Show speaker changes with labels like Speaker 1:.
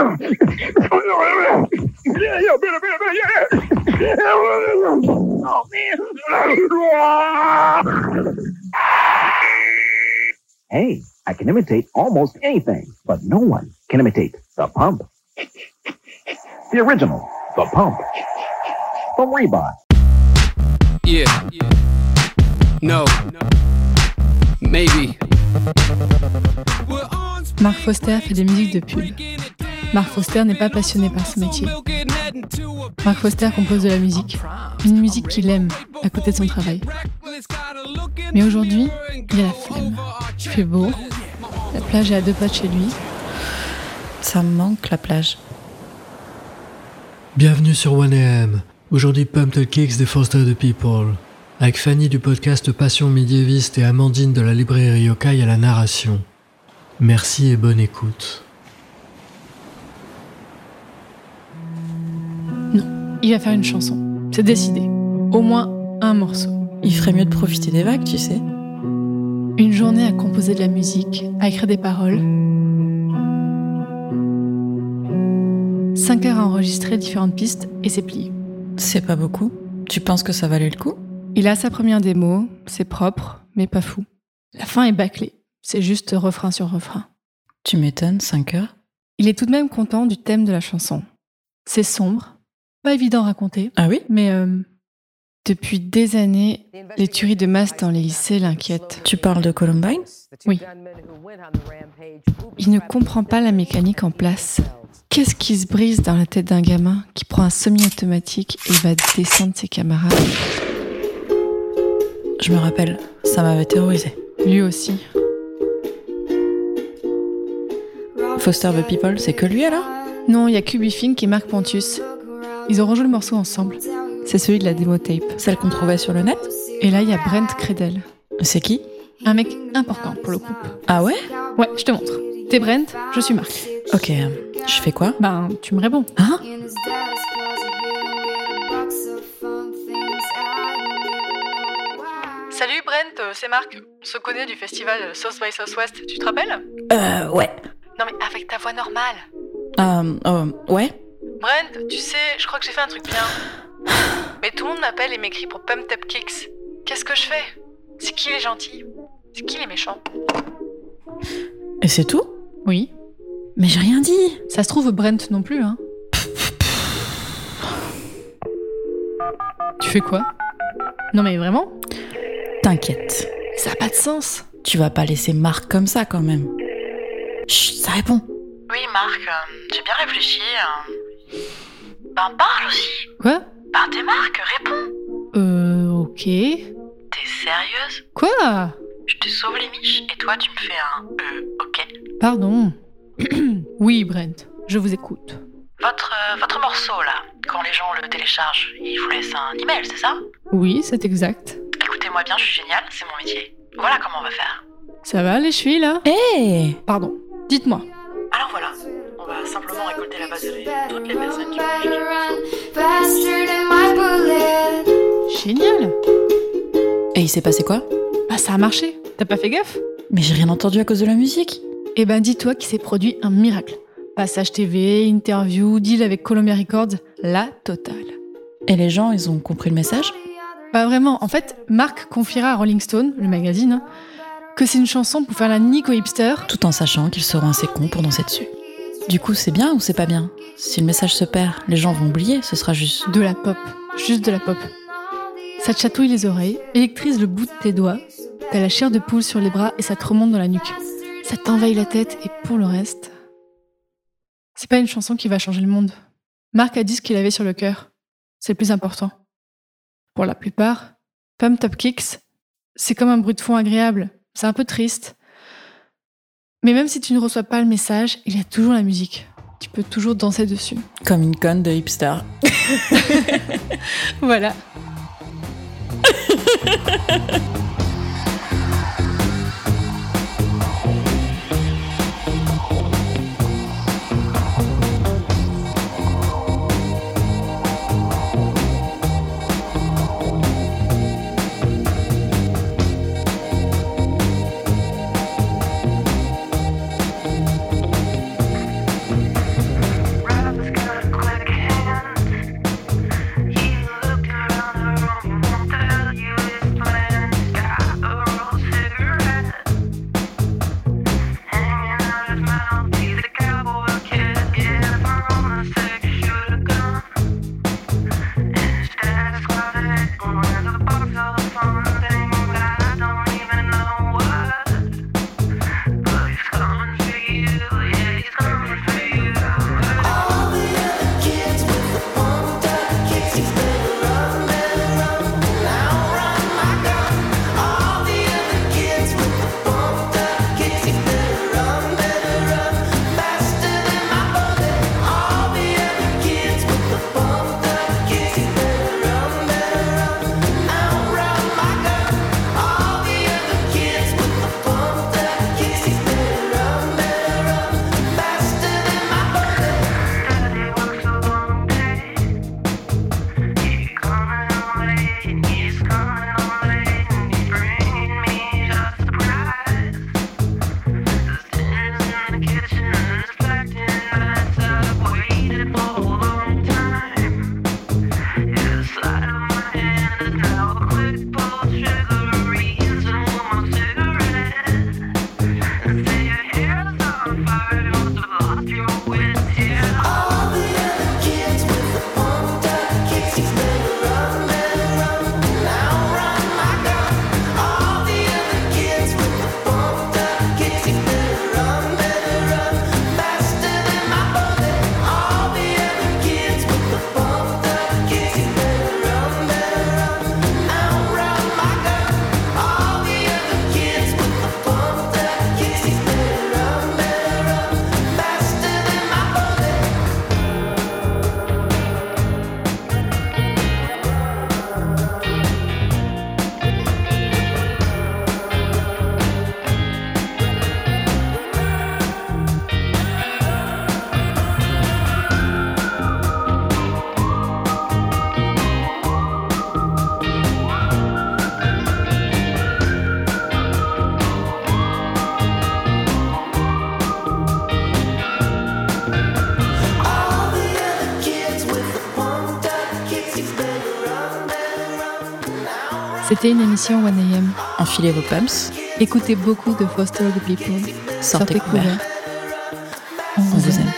Speaker 1: Hey, I can imitate almost anything, but no one can imitate the pump. The original, the pump. From Reebok.
Speaker 2: Yeah. No. Maybe.
Speaker 3: Mark Foster fait des musiques de pub. Mark Foster n'est pas passionné par ce métier. Mark Foster compose de la musique, une musique qu'il aime à côté de son travail. Mais aujourd'hui, il a la flemme. Il fait beau, la plage est à deux pas de chez lui.
Speaker 4: Ça me manque la plage.
Speaker 5: Bienvenue sur 1AM. Aujourd'hui, Pump the Kicks des Foster the People. Avec Fanny du podcast Passion médiéviste et Amandine de la librairie Yokai à la narration. Merci et bonne écoute.
Speaker 3: Il va faire une chanson. C'est décidé. Au moins un morceau.
Speaker 4: Il ferait mieux de profiter des vagues, tu sais.
Speaker 3: Une journée à composer de la musique, à écrire des paroles. Cinq heures à enregistrer différentes pistes et c'est plié.
Speaker 4: C'est pas beaucoup. Tu penses que ça valait le coup?
Speaker 3: Il a sa première démo, c'est propre, mais pas fou. La fin est bâclée, c'est juste refrain sur refrain.
Speaker 4: Tu m'étonnes, 5 heures?
Speaker 3: Il est tout de même content du thème de la chanson. C'est sombre, pas évident à raconter,
Speaker 4: Ah oui?
Speaker 3: Mais euh, depuis des années, les tueries de masse dans les lycées l'inquiètent.
Speaker 4: Tu parles de Columbine?
Speaker 3: Oui. Il ne comprend pas la mécanique en place. Qu'est-ce qui se brise dans la tête d'un gamin qui prend un semi-automatique et va descendre ses camarades?
Speaker 4: Je me rappelle, ça m'avait terrorisé.
Speaker 3: Lui aussi.
Speaker 4: Foster the People, c'est que lui alors?
Speaker 3: Non, il y a Cuby Fink et Marc Pontius. Ils ont rejoué le morceau ensemble. C'est celui de la démo tape.
Speaker 4: Celle qu'on trouvait sur le net
Speaker 3: Et là, il y a Brent Credel.
Speaker 4: C'est qui?
Speaker 3: Un mec important pour le groupe.
Speaker 4: Ah ouais?
Speaker 3: Ouais, je te montre. T'es Brent, je suis Marc.
Speaker 4: Ok, je fais quoi?
Speaker 3: Ben, tu me réponds.
Speaker 4: Hein?
Speaker 3: Salut Brent, c'est Marc. On se connaît du festival South by Southwest, tu te rappelles?
Speaker 4: Euh, ouais.
Speaker 3: Non mais avec ta voix normale.
Speaker 4: Euh, euh, ouais
Speaker 3: Brent, tu sais, je crois que j'ai fait un truc bien. Mais tout le monde m'appelle et m'écrit pour Pump Up Kicks. Qu'est-ce que je fais? C'est qui les gentils? C'est qui les méchants?
Speaker 4: Et c'est tout?
Speaker 3: Oui.
Speaker 4: Mais j'ai rien dit
Speaker 3: Ça se trouve Brent non plus, hein. Tu fais quoi? Non mais vraiment?
Speaker 4: T'inquiète.
Speaker 3: Ça a pas de sens.
Speaker 4: Tu vas pas laisser Marc comme ça quand même. Chut, ça répond.
Speaker 6: Oui, Marc, euh, j'ai bien réfléchi. euh. Ben, parle aussi.
Speaker 3: Quoi?
Speaker 6: Ben, t'es Marc, réponds.
Speaker 3: Euh, ok.
Speaker 6: T'es sérieuse?
Speaker 3: Quoi?
Speaker 6: Je te sauve les miches et toi, tu me fais un euh, ok.
Speaker 3: Pardon. oui, Brent, je vous écoute.
Speaker 6: Votre, euh, votre morceau, là, quand les gens le téléchargent, ils vous laissent un email, c'est ça?
Speaker 3: Oui, c'est exact.
Speaker 6: Écoutez-moi bien, je suis géniale, c'est mon métier. Voilà comment on va faire.
Speaker 3: Ça va les chevilles là?
Speaker 4: Hé
Speaker 3: Pardon, dites-moi.
Speaker 6: Simplement récolter la base de données de toutes les personnes qui ont
Speaker 3: Génial
Speaker 4: Et il s'est passé quoi?
Speaker 3: Bah ça a marché, t'as pas fait gaffe?
Speaker 4: Mais j'ai rien entendu à cause de la musique.
Speaker 3: Eh ben dis-toi qu'il s'est produit un miracle. Passage TV, interview, deal avec Columbia Records, la totale.
Speaker 4: Et les gens, ils ont compris le message?
Speaker 3: Pas vraiment, en fait, Marc confiera à Rolling Stone, le magazine, que c'est une chanson pour faire la nique aux hipsters.
Speaker 4: Tout en sachant qu'ils seront assez cons pour danser dessus. Du coup, c'est bien ou c'est pas bien? Si le message se perd, les gens vont oublier, ce sera juste...
Speaker 3: De la pop, juste de la pop. Ça te chatouille les oreilles, électrise le bout de tes doigts, t'as la chair de poule sur les bras et ça te remonte dans la nuque. Ça t'envahit la tête et pour le reste, c'est pas une chanson qui va changer le monde. Marc a dit ce qu'il avait sur le cœur. C'est le plus important. Pour la plupart, Pump Top Kicks, c'est comme un bruit de fond agréable. C'est un peu triste. Mais même si tu ne reçois pas le message, il y a toujours la musique. Tu peux toujours danser dessus.
Speaker 4: Comme une conne de hipster.
Speaker 3: Voilà. C'était une émission 1AM.
Speaker 4: Enfilez vos pumps.
Speaker 3: Écoutez beaucoup de Foster the People.
Speaker 4: Sortez, Sortez
Speaker 3: couverts. On vous aime.